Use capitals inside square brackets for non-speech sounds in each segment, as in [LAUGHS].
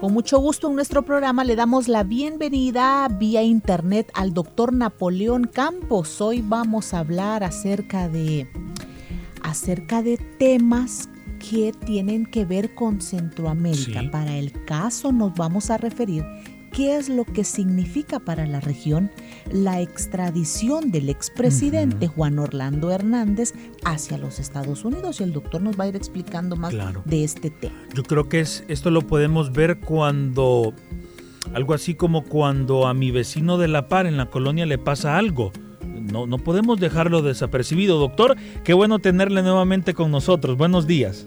Con mucho gusto en nuestro programa le damos la bienvenida vía internet al doctor Napoleón Campos. Hoy vamos a hablar acerca de, acerca de temas que tienen que ver con Centroamérica. Para el caso nos vamos a referir qué es lo que significa para la región la extradición del expresidente Juan Orlando Hernández hacia los Estados Unidos y el doctor nos va a ir explicando más de este tema. Yo creo que es, esto lo podemos ver cuando, algo así como cuando a mi vecino de La Par en la colonia le pasa algo. No, no podemos dejarlo desapercibido. Doctor, qué bueno tenerle nuevamente con nosotros. Buenos días.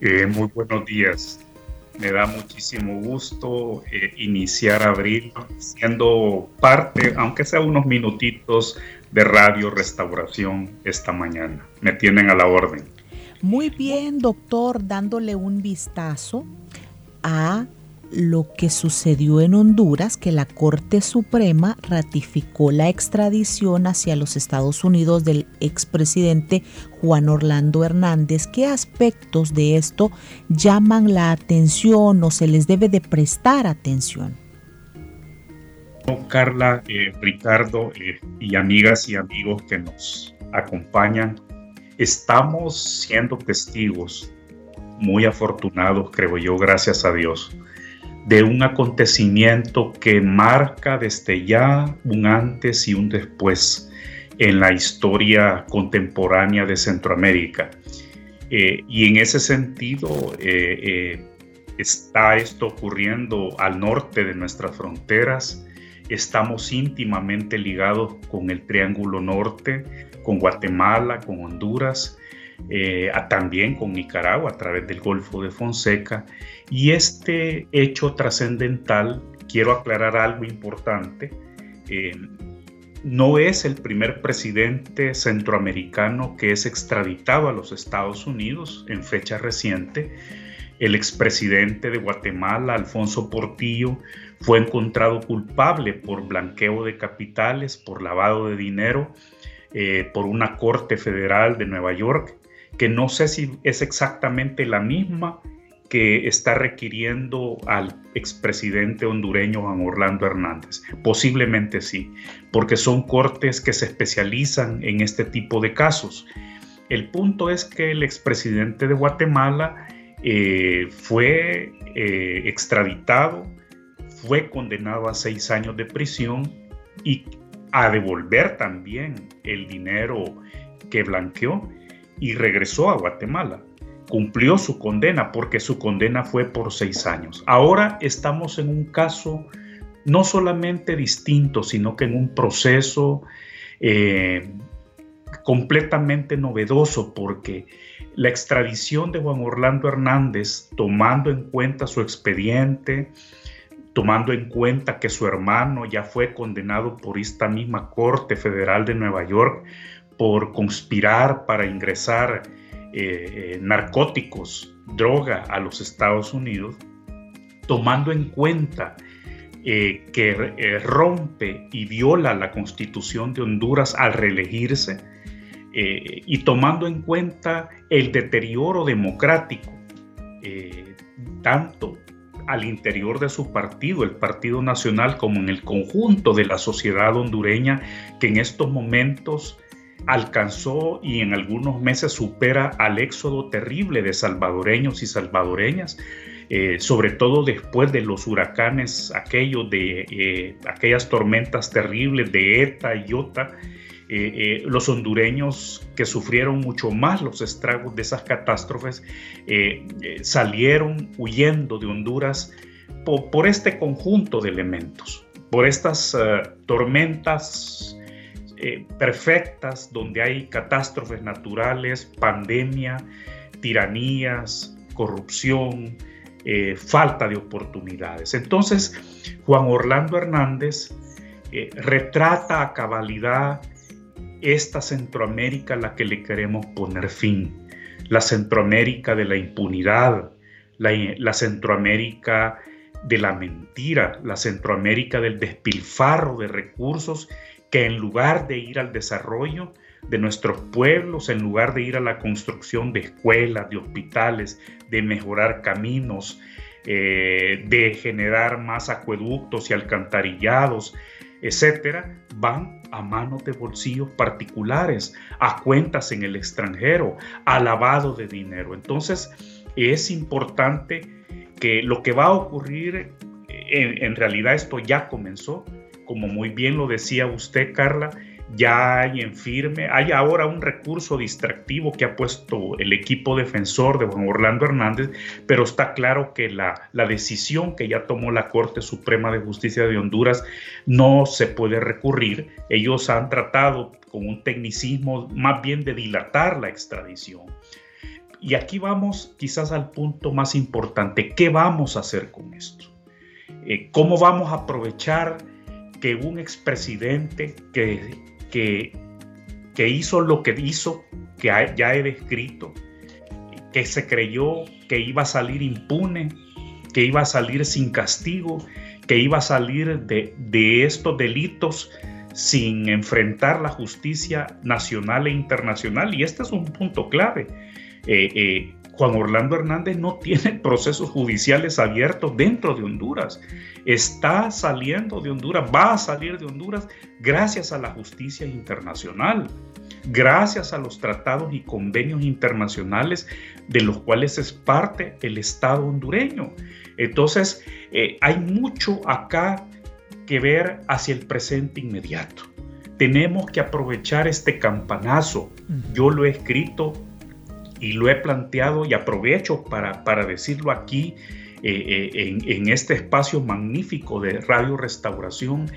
Eh, muy buenos días. Me da muchísimo gusto eh, iniciar abril siendo parte, aunque sea unos minutitos, de Radio Restauración esta mañana. Me tienen a la orden. Muy bien, doctor, dándole un vistazo a lo que sucedió en Honduras, que la Corte Suprema ratificó la extradición hacia los Estados Unidos del expresidente Juan Orlando Hernández. ¿Qué aspectos de esto llaman la atención o se les debe de prestar atención? Carla, eh, Ricardo eh, y amigas y amigos que nos acompañan, estamos siendo testigos muy afortunados, creo yo, gracias a Dios, de un acontecimiento que marca desde ya un antes y un después en la historia contemporánea de Centroamérica. Eh, y en ese sentido eh, eh, está esto ocurriendo al norte de nuestras fronteras. Estamos íntimamente ligados con el Triángulo Norte, con Guatemala, con Honduras eh, también con Nicaragua a través del Golfo de Fonseca. Y este hecho trascendental, quiero aclarar algo importante, eh, no es el primer presidente centroamericano que es extraditado a los Estados Unidos en fecha reciente. El expresidente de Guatemala, Alfonso Portillo, fue encontrado culpable por blanqueo de capitales, por lavado de dinero, eh, por una corte federal de Nueva York que no sé si es exactamente la misma que está requiriendo al expresidente hondureño Juan Orlando Hernández. Posiblemente sí, porque son cortes que se especializan en este tipo de casos. El punto es que el expresidente de Guatemala eh, fue eh, extraditado, fue condenado a seis años de prisión y a devolver también el dinero que blanqueó y regresó a Guatemala. Cumplió su condena porque su condena fue por seis años. Ahora estamos en un caso no solamente distinto, sino que en un proceso eh, completamente novedoso porque la extradición de Juan Orlando Hernández, tomando en cuenta su expediente, tomando en cuenta que su hermano ya fue condenado por esta misma Corte Federal de Nueva York por conspirar para ingresar eh, eh, narcóticos, droga a los Estados Unidos, tomando en cuenta eh, que rompe y viola la constitución de Honduras al reelegirse y tomando en cuenta el deterioro democrático, tanto al interior de su partido, el Partido Nacional, como en el conjunto de la sociedad hondureña, que en estos momentos alcanzó y en algunos meses supera al éxodo terrible de salvadoreños y salvadoreñas, eh, sobre todo después de los huracanes, aquellos de eh, aquellas tormentas terribles de ETA y IOTA, eh, los hondureños que sufrieron mucho más los estragos de esas catástrofes salieron huyendo de Honduras por este conjunto de elementos, por estas tormentas eh, perfectas, donde hay catástrofes naturales, pandemia, tiranías, corrupción, eh, falta de oportunidades. Entonces, Juan Orlando Hernández eh, retrata a cabalidad esta Centroamérica a la que le queremos poner fin, la Centroamérica de la impunidad, la, Centroamérica de la mentira, la Centroamérica del despilfarro de recursos que en lugar de ir al desarrollo de nuestros pueblos, en lugar de ir a la construcción de escuelas, de hospitales, de mejorar caminos, eh, de generar más acueductos y alcantarillados, etcétera, van a manos de bolsillos particulares, a cuentas en el extranjero, a lavado de dinero. Entonces, es importante que lo que va a ocurrir, en, en realidad esto ya comenzó, como muy bien lo decía usted, Carla, ya hay en firme, hay ahora un recurso distractivo que ha puesto el equipo defensor de Juan Orlando Hernández, pero está claro que la, la, decisión que ya tomó la Corte Suprema de Justicia de Honduras no se puede recurrir. Ellos han tratado con un tecnicismo más bien de dilatar la extradición. Y aquí vamos quizás al punto más importante, ¿qué vamos a hacer con esto? Eh, ¿Cómo vamos a aprovechar que un expresidente que que, que hizo lo que hizo, que ya he descrito, que se creyó que iba a salir impune, que iba a salir sin castigo, que iba a salir de, de estos delitos sin enfrentar la justicia nacional e internacional. Y este es un punto clave. Eh, eh, Juan Orlando Hernández no tiene procesos judiciales abiertos dentro de Honduras. Está saliendo de Honduras, va a salir de Honduras gracias a la justicia internacional, gracias a los tratados y convenios internacionales de los cuales es parte el Estado hondureño. Entonces, eh, hay mucho acá que ver hacia el presente inmediato. Tenemos que aprovechar este campanazo. Yo lo he escrito y lo he planteado y aprovecho para, para decirlo aquí eh, eh, en, este espacio magnífico de Radio Restauración,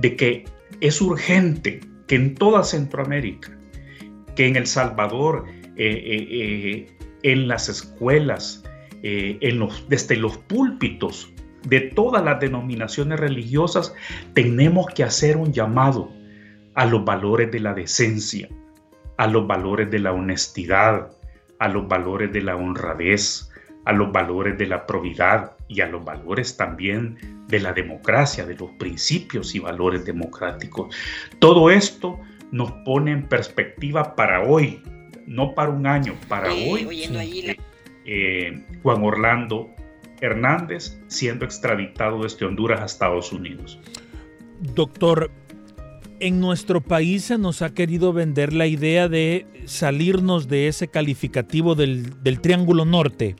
de que es urgente que en toda Centroamérica, que en El Salvador, eh, en las escuelas, en los, desde los púlpitos de todas las denominaciones religiosas, tenemos que hacer un llamado a los valores de la decencia, a los valores de la honestidad, a los valores de la honradez, a los valores de la probidad y a los valores también de la democracia, de los principios y valores democráticos. Todo esto nos pone en perspectiva para hoy, no para un año, para hoy. Eh, Juan Orlando Hernández siendo extraditado desde Honduras a Estados Unidos. Doctor, en nuestro país se nos ha querido vender la idea de salirnos de ese calificativo del, Triángulo Norte,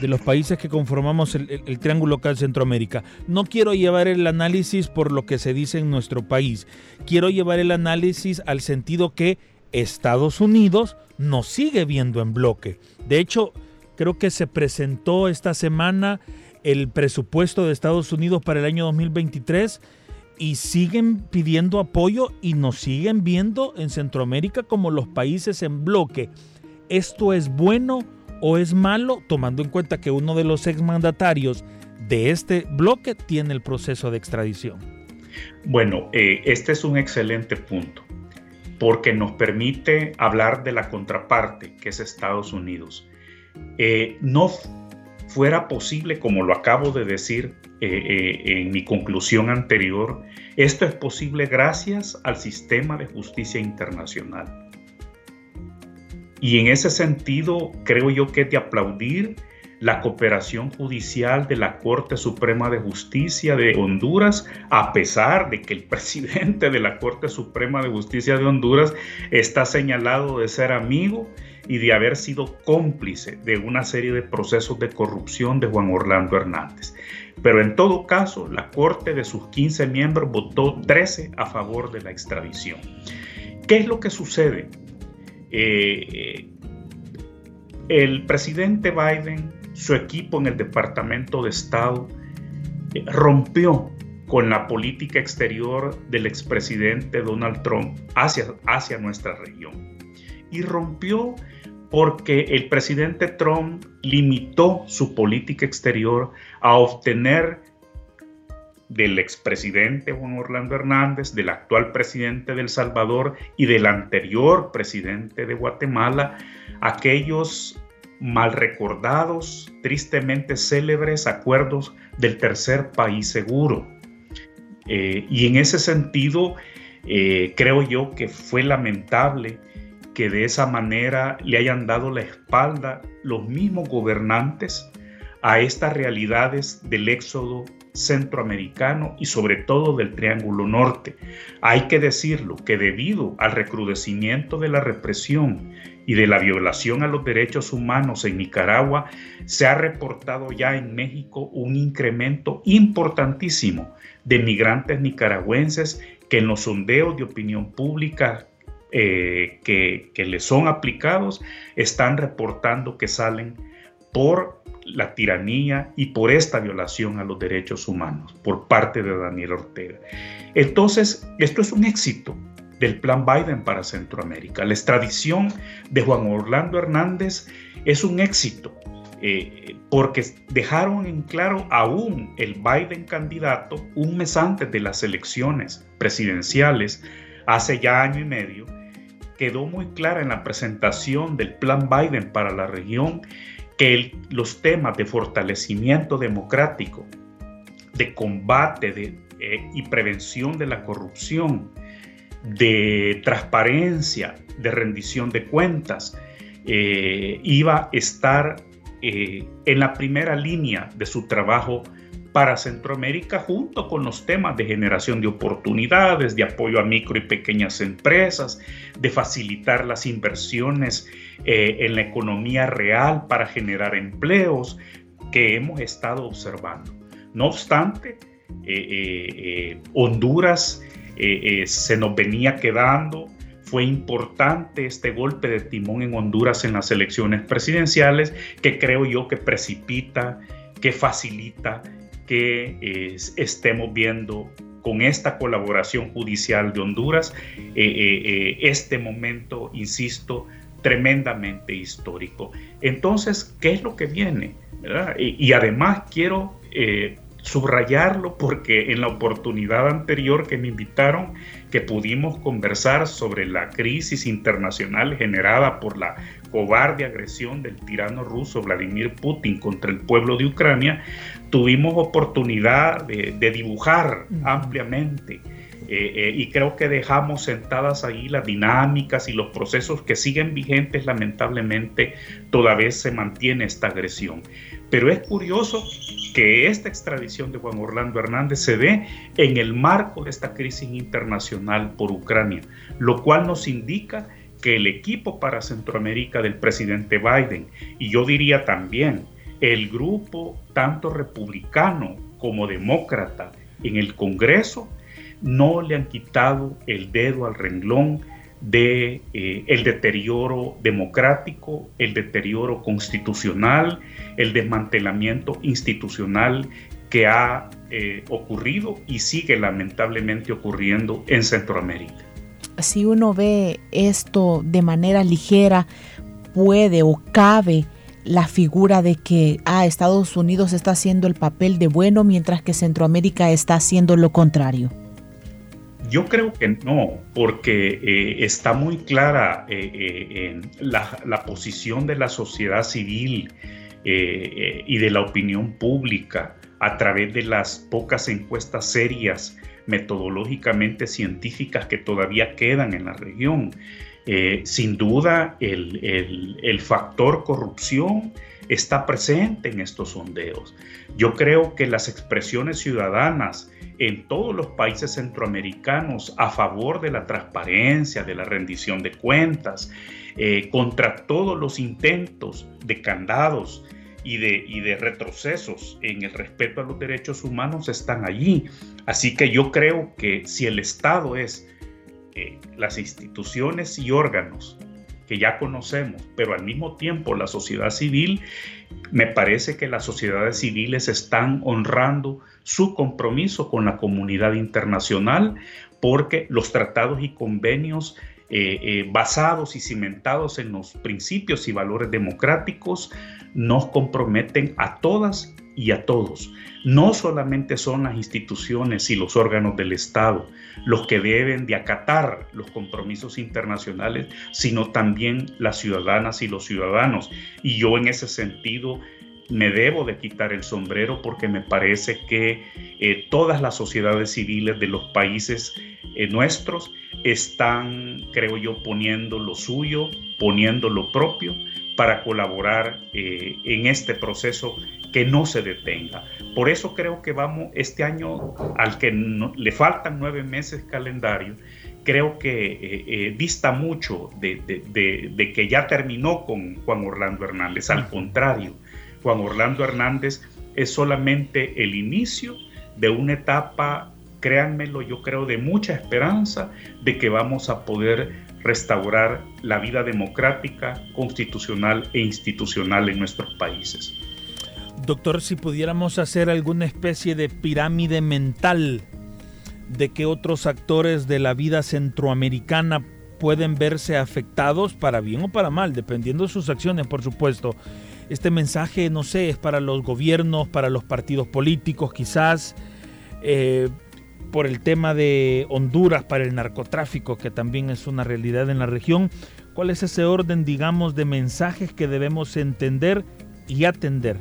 de los países que conformamos el, el, Triángulo local Centroamérica. No quiero llevar el análisis por lo que se dice en nuestro país, quiero llevar el análisis al sentido que Estados Unidos nos sigue viendo en bloque. De hecho, creo que se presentó esta semana el presupuesto de Estados Unidos para el año 2023 y siguen pidiendo apoyo y nos siguen viendo en Centroamérica como los países en bloque. ¿Esto es bueno o es malo tomando en cuenta que uno de los exmandatarios de este bloque tiene el proceso de extradición? Bueno, eh, este es un excelente punto porque nos permite hablar de la contraparte que es Estados Unidos. Eh, no fuera posible, como lo acabo de decir eh, eh, en mi conclusión anterior, esto es posible gracias al sistema de justicia internacional. Y en ese sentido, creo yo que es de aplaudir la cooperación judicial de la Corte Suprema de Justicia de Honduras, a pesar de que el [LAUGHS] presidente de la Corte Suprema de Justicia de Honduras está señalado de ser amigo y de haber sido cómplice de una serie de procesos de corrupción de Juan Orlando Hernández. Pero en todo caso, la Corte de sus 15 miembros votó 13 a favor de la extradición. ¿Qué es lo que sucede? Eh, el presidente Biden, su equipo en el Departamento de Estado, eh, rompió con la política exterior del expresidente Donald Trump hacia, hacia nuestra región. Y rompió porque el presidente Trump limitó su política exterior a obtener del expresidente Juan Orlando Hernández, del actual presidente de El Salvador y del anterior presidente de Guatemala, aquellos mal recordados, tristemente célebres acuerdos del tercer país seguro. Eh, y en ese sentido, eh, creo yo que fue lamentable que de esa manera le hayan dado la espalda los mismos gobernantes a estas realidades del éxodo centroamericano y sobre todo del Triángulo Norte. Hay que decirlo que debido al recrudecimiento de la represión y de la violación a los derechos humanos en Nicaragua, se ha reportado ya en México un incremento importantísimo de migrantes nicaragüenses que en los sondeos de opinión pública eh, que, que le son aplicados están reportando que salen por la tiranía y por esta violación a los derechos humanos por parte de Daniel Ortega. Entonces, esto es un éxito del plan Biden para Centroamérica. La extradición de Juan Orlando Hernández es un éxito eh, porque dejaron en claro aún el Biden candidato un mes antes de las elecciones presidenciales, hace ya año y medio, quedó muy clara en la presentación del plan Biden para la región que los temas de fortalecimiento democrático, de combate de, eh, y prevención de la corrupción, de transparencia, de rendición de cuentas, eh, iba a estar eh, en la primera línea de su trabajo para Centroamérica junto con los temas de generación de oportunidades, de apoyo a micro y pequeñas empresas, de facilitar las inversiones eh, en la economía real para generar empleos que hemos estado observando. No obstante, eh, eh, Honduras se nos venía quedando, fue importante este golpe de timón en Honduras en las elecciones presidenciales que creo yo que precipita, que facilita que estemos viendo con esta colaboración judicial de Honduras eh, eh, eh, este momento, insisto, tremendamente histórico. Entonces, ¿qué es lo que viene? Y, además quiero subrayarlo porque en la oportunidad anterior que me invitaron, que pudimos conversar sobre la crisis internacional generada por la cobarde agresión del tirano ruso Vladimir Putin contra el pueblo de Ucrania, tuvimos oportunidad de, dibujar ampliamente. Eh, eh, y creo que dejamos sentadas ahí las dinámicas y los procesos que siguen vigentes, lamentablemente todavía se mantiene esta agresión. Pero es curioso que esta extradición de Juan Orlando Hernández se dé en el marco de esta crisis internacional por Ucrania, lo cual nos indica que el equipo para Centroamérica del presidente Biden, y yo diría también el grupo tanto republicano como demócrata en el Congreso, no le han quitado el dedo al renglón de eh, el deterioro democrático, el deterioro constitucional, el desmantelamiento institucional que ha eh, ocurrido y sigue lamentablemente ocurriendo en Centroamérica. Si uno ve esto de manera ligera, puede o cabe la figura de que ah, Estados Unidos está haciendo el papel de bueno mientras que Centroamérica está haciendo lo contrario. Yo creo que no, porque eh, está muy clara eh, eh, la, posición de la sociedad civil y de la opinión pública a través de las pocas encuestas serias, metodológicamente científicas que todavía quedan en la región. Sin duda, el, el factor corrupción está presente en estos sondeos. Yo creo que las expresiones ciudadanas, en todos los países centroamericanos a favor de la transparencia, de la rendición de cuentas, eh, contra todos los intentos de candados y de, y de retrocesos en el respeto a los derechos humanos están allí. Así que yo creo que si el Estado es eh, las instituciones y órganos que ya conocemos, pero al mismo tiempo la sociedad civil, me parece que las sociedades civiles están honrando su compromiso con la comunidad internacional porque los tratados y convenios basados y cimentados en los principios y valores democráticos, nos comprometen a todas y a todos. No solamente son las instituciones y los órganos del Estado los que deben de acatar los compromisos internacionales, sino también las ciudadanas y los ciudadanos. Y yo en ese sentido me debo de quitar el sombrero porque me parece que eh, todas las sociedades civiles de los países eh, nuestros están, creo yo, poniendo lo suyo, poniendo lo propio para colaborar eh, en este proceso que no se detenga. Por eso creo que vamos este año, al que le faltan nueve meses calendario, creo que eh, eh, dista mucho de, de, que ya terminó con Juan Orlando Hernández. Al contrario, Juan Orlando Hernández es solamente el inicio de una etapa, créanmelo, yo creo, de mucha esperanza de que vamos a poder restaurar la vida democrática, constitucional e institucional en nuestros países. Doctor, si pudiéramos hacer alguna especie de pirámide mental de que otros actores de la vida centroamericana pueden verse afectados para bien o para mal, dependiendo de sus acciones, por supuesto. Este mensaje, no sé, es para los gobiernos, para los partidos políticos, quizás, eh, por el tema de Honduras, para el narcotráfico, que también es una realidad en la región. ¿Cuál es ese orden, digamos, de mensajes que debemos entender y atender?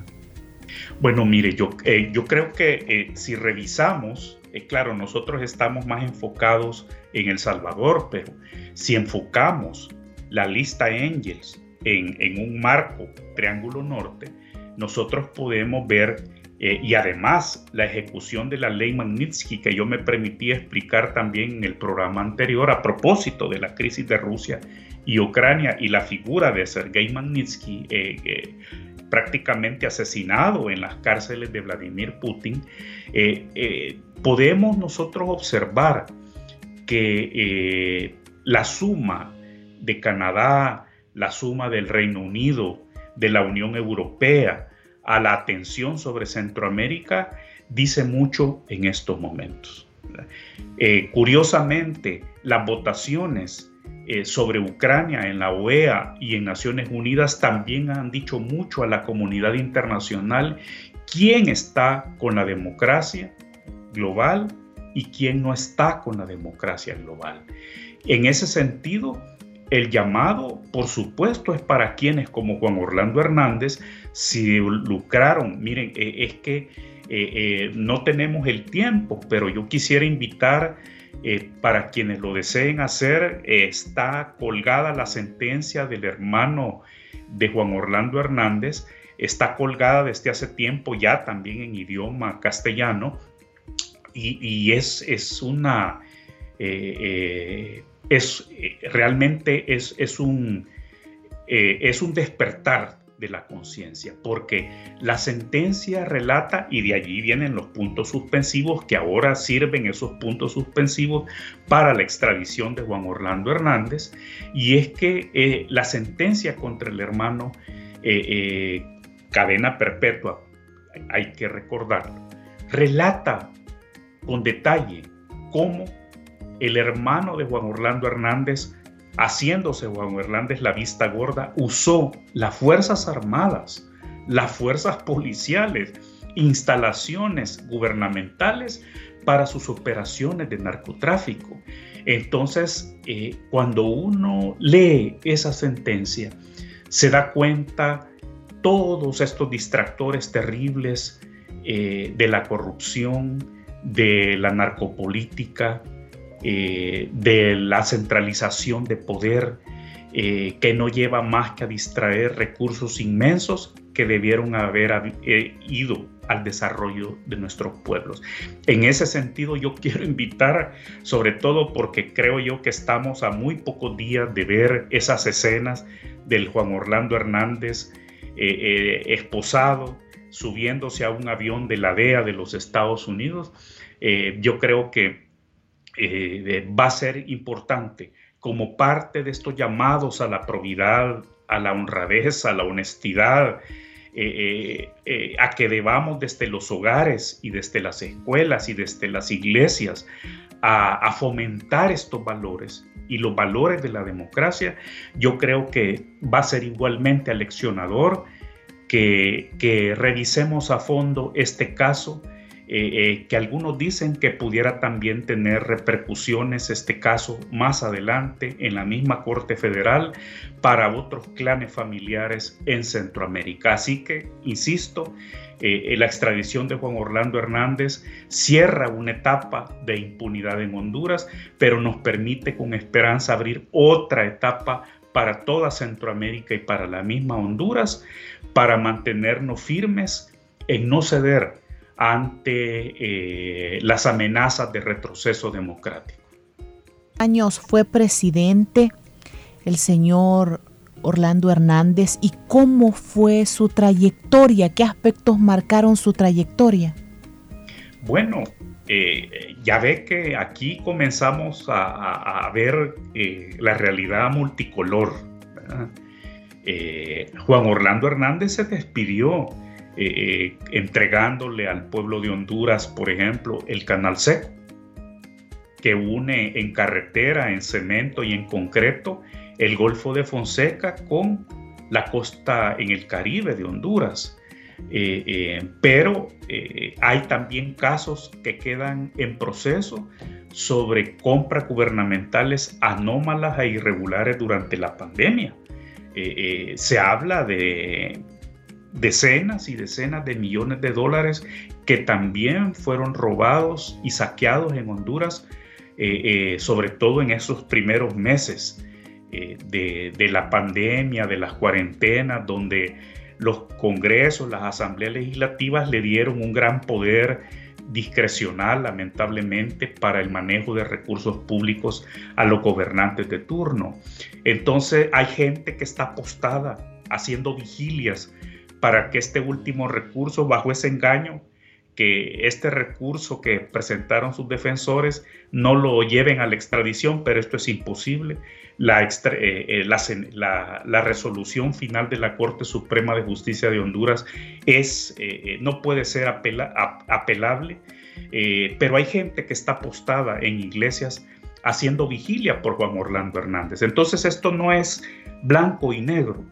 Bueno, mire, yo, eh, yo creo que eh, si revisamos, eh, claro, nosotros estamos más enfocados en El Salvador, pero si enfocamos la lista Angels en, en un marco Triángulo Norte, nosotros podemos ver y además la ejecución de la ley Magnitsky que yo me permití explicar también en el programa anterior a propósito de la crisis de Rusia y Ucrania y la figura de Sergei Magnitsky prácticamente asesinado en las cárceles de Vladimir Putin, eh, eh, podemos nosotros observar que eh, la suma de Canadá, la suma del Reino Unido, de la Unión Europea a la atención sobre Centroamérica dice mucho en estos momentos. curiosamente, las votaciones eh, sobre Ucrania en la OEA y en Naciones Unidas también han dicho mucho a la comunidad internacional quién está con la democracia global y quién no está con la democracia global. En ese sentido, el llamado, por supuesto, es para quienes como Juan Orlando Hernández se lucraron. Miren, eh, es que eh, no tenemos el tiempo, pero yo quisiera invitar eh, para quienes lo deseen hacer, está colgada la sentencia del hermano de Juan Orlando Hernández, está colgada desde hace tiempo ya también en idioma castellano y, es, es, una... Eh, eh, es, realmente es, es un, es un despertar de la conciencia, porque la sentencia relata, y de allí vienen los puntos suspensivos, que ahora sirven esos puntos suspensivos para la extradición de Juan Orlando Hernández, y es que eh, la sentencia contra el hermano eh, eh, cadena perpetua, hay que recordarlo, relata con detalle cómo el hermano de Juan Orlando Hernández haciéndose Juan Hernández la vista gorda, usó las Fuerzas Armadas, las fuerzas policiales, instalaciones gubernamentales para sus operaciones de narcotráfico. Entonces, eh, cuando uno lee esa sentencia, se da cuenta todos estos distractores terribles eh, de la corrupción, de la narcopolítica, eh, de la centralización de poder eh, que no lleva más que a distraer recursos inmensos que debieron haber eh, ido al desarrollo de nuestros pueblos. En ese sentido yo [LAUGHS] quiero invitar, sobre todo porque creo yo que estamos a muy pocos días de ver esas escenas del Juan Orlando Hernández esposado, subiéndose a un avión de la DEA de los Estados Unidos. yo creo que eh, va a ser importante como parte de estos llamados a la probidad, a la honradez, a la honestidad, eh, eh, a que debamos desde los hogares y desde las escuelas y desde las iglesias a, fomentar estos valores y los valores de la democracia, yo creo que va a ser igualmente aleccionador que, que revisemos a fondo este caso eh, eh, que algunos dicen que pudiera también tener repercusiones este caso más adelante en la misma Corte Federal para otros clanes familiares en Centroamérica. Así que, insisto, eh, la extradición de Juan Orlando Hernández cierra una etapa de impunidad en Honduras, pero nos permite con esperanza abrir otra etapa para toda Centroamérica y para la misma Honduras, para mantenernos firmes en no ceder ante eh, las amenazas de retroceso democrático. Años fue presidente el señor Orlando Hernández y cómo fue su trayectoria, qué aspectos marcaron su trayectoria. Bueno, eh, ya ve que aquí comenzamos a, ver eh, la realidad multicolor. Juan Orlando Hernández se despidió eh, entregándole al pueblo de Honduras, por ejemplo, el canal seco, que une en carretera, en cemento y en concreto el Golfo de Fonseca con la costa en el Caribe de Honduras. Eh, eh, pero hay también casos que quedan en proceso sobre compras gubernamentales anómalas e irregulares durante la pandemia. se habla de decenas y decenas de millones de dólares que también fueron robados y saqueados en Honduras, eh, eh, sobre todo en esos primeros meses eh, de, la pandemia, de las cuarentenas, donde los congresos, las asambleas legislativas le dieron un gran poder discrecional, lamentablemente, para el manejo de recursos públicos a los gobernantes de turno. Entonces hay gente que está apostada haciendo vigilias para que este último recurso, bajo ese engaño, que este recurso que presentaron sus defensores no lo lleven a la extradición, pero esto es imposible. La, eh, eh, resolución final de la Corte Suprema de Justicia de Honduras es, eh, no puede ser apelable, pero hay gente que está apostada en iglesias haciendo vigilia por Juan Orlando Hernández. Entonces esto no es blanco y negro,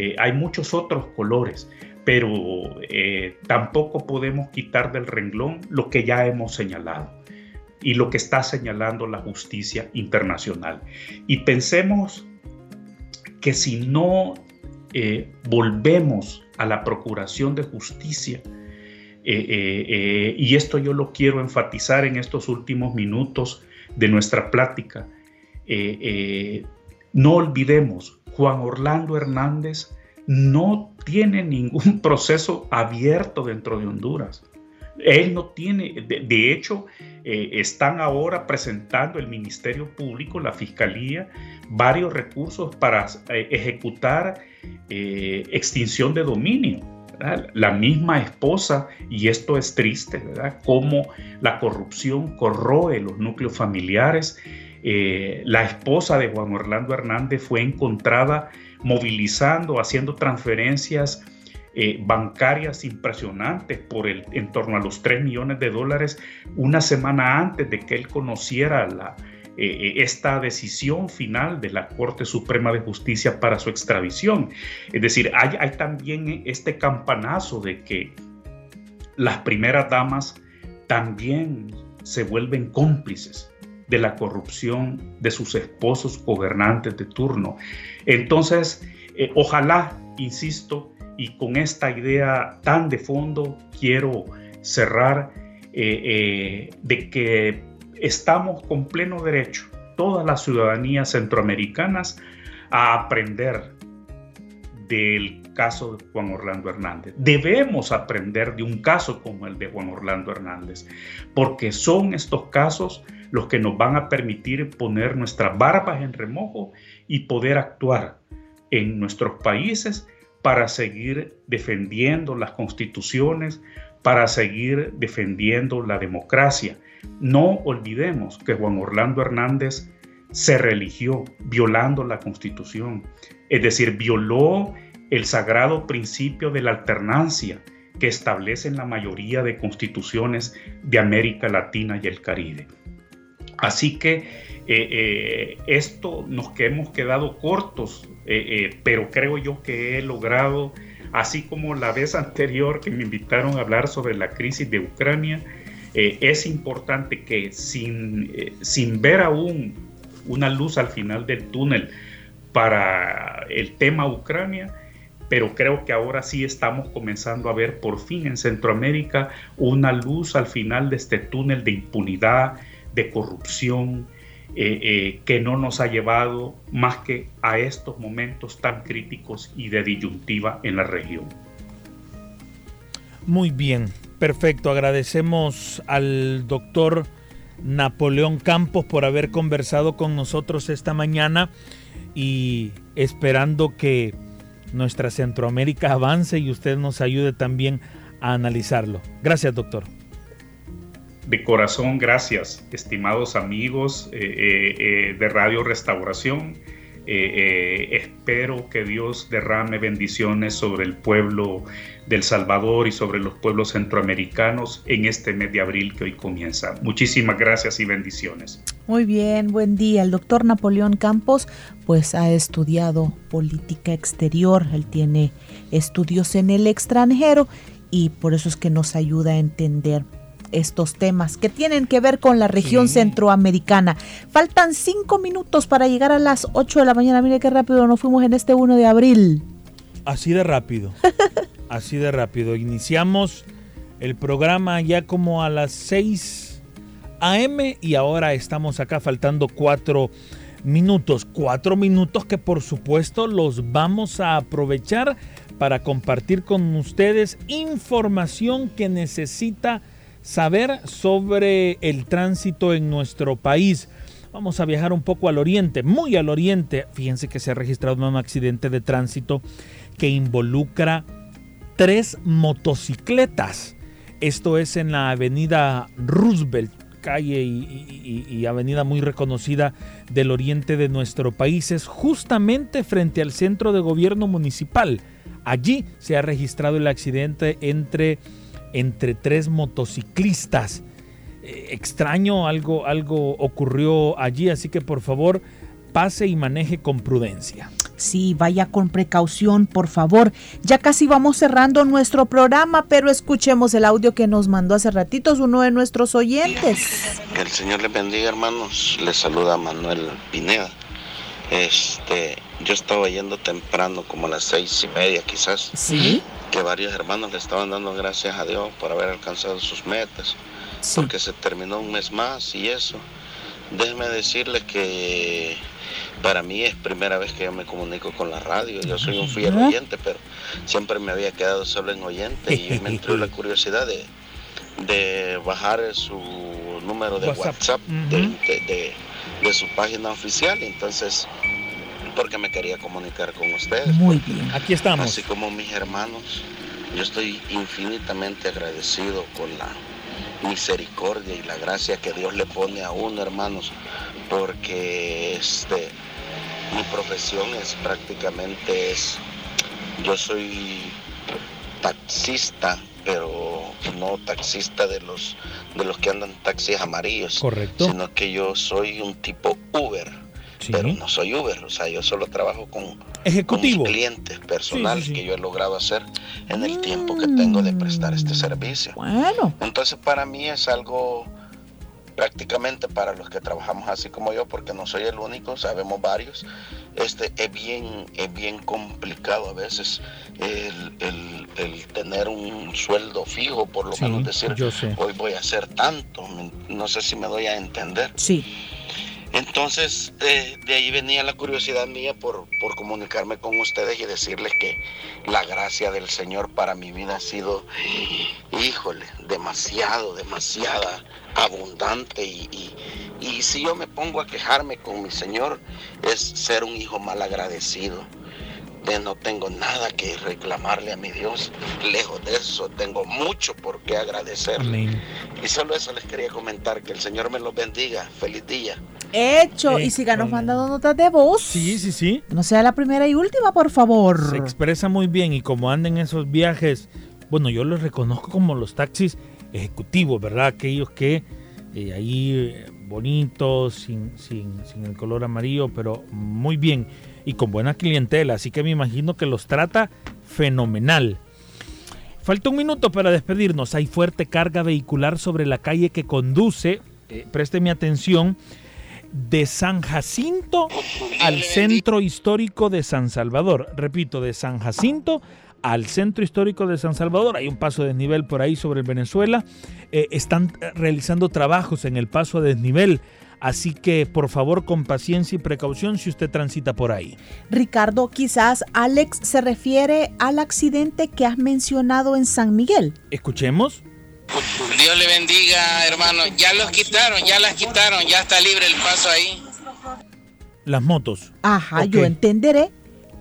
eh, hay muchos otros colores, pero eh, tampoco podemos quitar del renglón lo que ya hemos señalado y lo que está señalando la justicia internacional. Y pensemos que si no eh, volvemos a la procuración de justicia, y esto yo lo quiero enfatizar en estos últimos minutos de nuestra plática, no olvidemos Juan Orlando Hernández no tiene ningún [LAUGHS] proceso abierto dentro de Honduras. Él no tiene, de, hecho, eh, están ahora presentando el Ministerio Público, la Fiscalía, varios recursos para eh, ejecutar eh, extinción de dominio. La misma esposa, y esto es triste, ¿verdad? Cómo la corrupción corroe los núcleos familiares eh, la esposa de Juan Orlando Hernández fue encontrada movilizando, haciendo transferencias eh, bancarias impresionantes por el, en torno a los 3 millones de dólares una semana antes de que él conociera eh, esta decisión final de la Corte Suprema de Justicia para su extradición. Es decir, hay, hay también este campanazo de que las primeras damas también se vuelven cómplices de la corrupción de sus esposos gobernantes de turno. Entonces, eh, ojalá, insisto, y con esta idea tan de fondo quiero cerrar, eh, eh, de que estamos con pleno derecho, todas las ciudadanías centroamericanas, a aprender del caso de Juan Orlando Hernández. Debemos aprender de un caso como el de Juan Orlando Hernández, porque son estos casos los que nos van a permitir poner nuestras barbas en remojo y poder actuar en nuestros países para seguir defendiendo las constituciones, para seguir defendiendo la democracia. No olvidemos que Juan Orlando Hernández se religió violando la constitución, es decir, violó el sagrado principio de la alternancia que establecen la mayoría de constituciones de América Latina y el Caribe. Así que eh, eh, esto nos que hemos quedado cortos, eh, pero creo yo que he logrado, así como la vez anterior que me invitaron a hablar sobre la crisis de Ucrania, es importante que sin, sin ver aún una luz al final del túnel para el tema Ucrania, pero creo que ahora sí estamos comenzando a ver por fin en Centroamérica una luz al final de este túnel de impunidad, de corrupción, eh, eh, que no nos ha llevado más que a estos momentos tan críticos y de disyuntiva en la región. Muy bien, perfecto. Agradecemos al doctor Napoleón Campos por haber conversado con nosotros esta mañana y esperando que nuestra Centroamérica avance y usted nos ayude también a analizarlo. Gracias, doctor. De corazón, gracias, estimados amigos eh, eh, eh, de Radio Restauración. espero que Dios derrame bendiciones sobre el pueblo del Salvador y sobre los pueblos centroamericanos en este mes de abril que hoy comienza. Muchísimas gracias y bendiciones. Muy bien, buen día. El doctor Napoleón Campos pues ha estudiado política exterior, él tiene estudios en el extranjero y por eso es que nos ayuda a entender estos temas que tienen que ver con la región centroamericana. Faltan cinco minutos para llegar a las 8 de la mañana. Mire qué rápido nos fuimos en este 1 de abril. Así de rápido. [LAUGHS] así de rápido. Iniciamos el programa ya como a las 6 AM y ahora estamos acá faltando cuatro minutos. Cuatro minutos que por supuesto los vamos a aprovechar para compartir con ustedes información que necesita saber sobre el tránsito en nuestro país. Vamos a viajar un poco al oriente, muy al oriente. Fíjense que se ha registrado un accidente de tránsito que involucra tres motocicletas. Esto es en la avenida Roosevelt calle y, avenida muy reconocida del oriente de nuestro país es justamente frente al centro de gobierno municipal. Allí se ha registrado el accidente entre, entre tres motociclistas. Eh, extraño, algo, algo ocurrió allí, así que por favor pase y maneje con prudencia. Sí, vaya con precaución, por favor. Ya casi vamos cerrando nuestro programa, pero escuchemos el audio que nos mandó hace ratitos uno de nuestros oyentes. Que el Señor les bendiga, hermanos. Les saluda Manuel Pineda. Este, yo estaba yendo temprano, como a las seis y media quizás. Sí. Que varios hermanos le estaban dando gracias a Dios por haber alcanzado sus metas. Porque se terminó un mes más y eso. Déjeme decirles que para mí es primera vez que yo me comunico con la radio. Yo soy un fiel oyente, pero siempre me había quedado solo en oyente y me entró la [LAUGHS] curiosidad de, de bajar su número de WhatsApp, de, su página oficial. Entonces, porque me quería comunicar con ustedes. Muy bien, aquí estamos. Así como mis hermanos, yo estoy infinitamente agradecido con la misericordia y la gracia que Dios le pone a uno, hermanos, porque este mi profesión es prácticamente es, yo soy taxista, pero no taxista de los de los que andan taxis amarillos, correcto, sino que yo soy un tipo Uber, pero no soy Uber, o sea, yo solo trabajo con, Ejecutivo. clientes personales que yo he logrado hacer en el tiempo que tengo de prestar este servicio. Bueno, entonces para mí es algo prácticamente para los que trabajamos así como yo, porque no soy el único, sabemos varios, este, es, bien, es bien complicado a veces el, tener un sueldo fijo, por lo menos decir, hoy voy a hacer tanto, no sé si me doy a entender. Sí. Entonces, eh, de ahí venía la curiosidad mía por, por, comunicarme con ustedes y decirles que la gracia del Señor para mi vida ha sido, híjole, demasiado, demasiada, abundante. Y, y, si yo me pongo a quejarme con mi Señor, es ser un hijo mal agradecido. De no tengo nada que reclamarle a mi Dios. Lejos de eso, tengo mucho por qué agradecerle. Y solo eso les quería comentar. Que el Señor me los bendiga. Feliz día. Hecho. y síganos mandando notas de voz. Sí, sí, sí. No sea la primera y última, por favor. Se expresa muy bien y como anden esos viajes, bueno, yo los reconozco como los taxis ejecutivos, ¿verdad? Aquellos que eh, ahí eh, bonito, sin, sin, sin el color amarillo, pero muy bien y con buena clientela, así que me imagino que los trata fenomenal. Falta un minuto para despedirnos. Hay fuerte carga vehicular sobre la calle que conduce, eh, présteme atención, de San Jacinto al centro histórico de San Salvador. Repito, de San Jacinto al centro histórico de San Salvador. Hay un paso de desnivel por ahí sobre Venezuela. Eh, están realizando trabajos en el paso a desnivel. Así que por favor con paciencia y precaución si usted transita por ahí. Ricardo, quizás Alex se refiere al accidente que has mencionado en San Miguel. Escuchemos. Dios le bendiga, hermano. Ya los quitaron, ya las quitaron, ya está libre el paso ahí. Las motos. Ajá, yo entenderé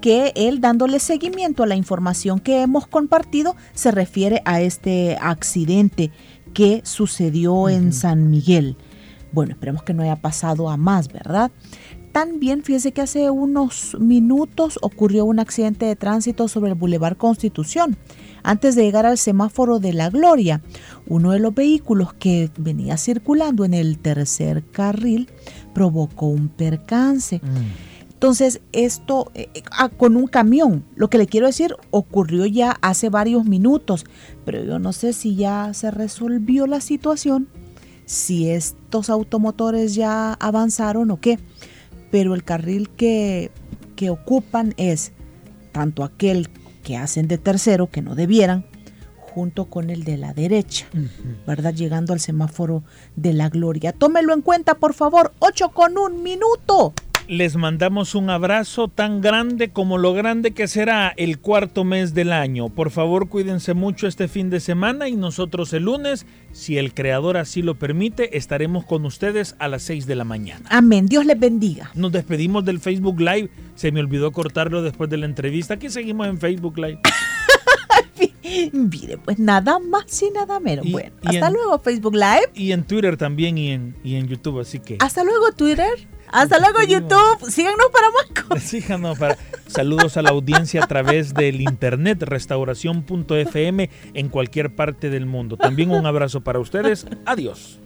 que él dándole seguimiento a la información que hemos compartido se refiere a este accidente que sucedió en San Miguel. Bueno, esperemos que no haya pasado a más, ¿verdad? También fíjese que hace unos minutos ocurrió un accidente de tránsito sobre el Boulevard Constitución. Antes de llegar al semáforo de la Gloria, uno de los vehículos que venía circulando en el tercer carril provocó un percance. Mm. Entonces, esto eh, eh, ah, con un camión, lo que le quiero decir, ocurrió ya hace varios minutos, pero yo no sé si ya se resolvió la situación, si estos automotores ya avanzaron o qué, pero el carril que, que ocupan es tanto aquel que hacen de tercero, que no debieran, junto con el de la derecha, ¿verdad? Llegando al semáforo de la gloria. Tómelo en cuenta, por favor, 8 con un minuto les mandamos un abrazo tan grande como lo grande que será el cuarto mes del año. Por favor, cuídense mucho este fin de semana y nosotros el lunes, si el Creador así lo permite, estaremos con ustedes a las 6 de la mañana. Amén. Dios les bendiga. Nos despedimos del Facebook Live. Se me olvidó cortarlo después de la entrevista. Aquí seguimos en Facebook Live. [LAUGHS] Mire, pues nada más y nada menos. bueno, hasta luego Facebook Live. Y en Twitter también y en, y en YouTube, así que. Hasta luego Twitter. Hasta luego YouTube. Síganos para más cosas. Síganos para saludos a la audiencia a través del internet restauración.fm en cualquier parte del mundo. También un abrazo para ustedes. Adiós.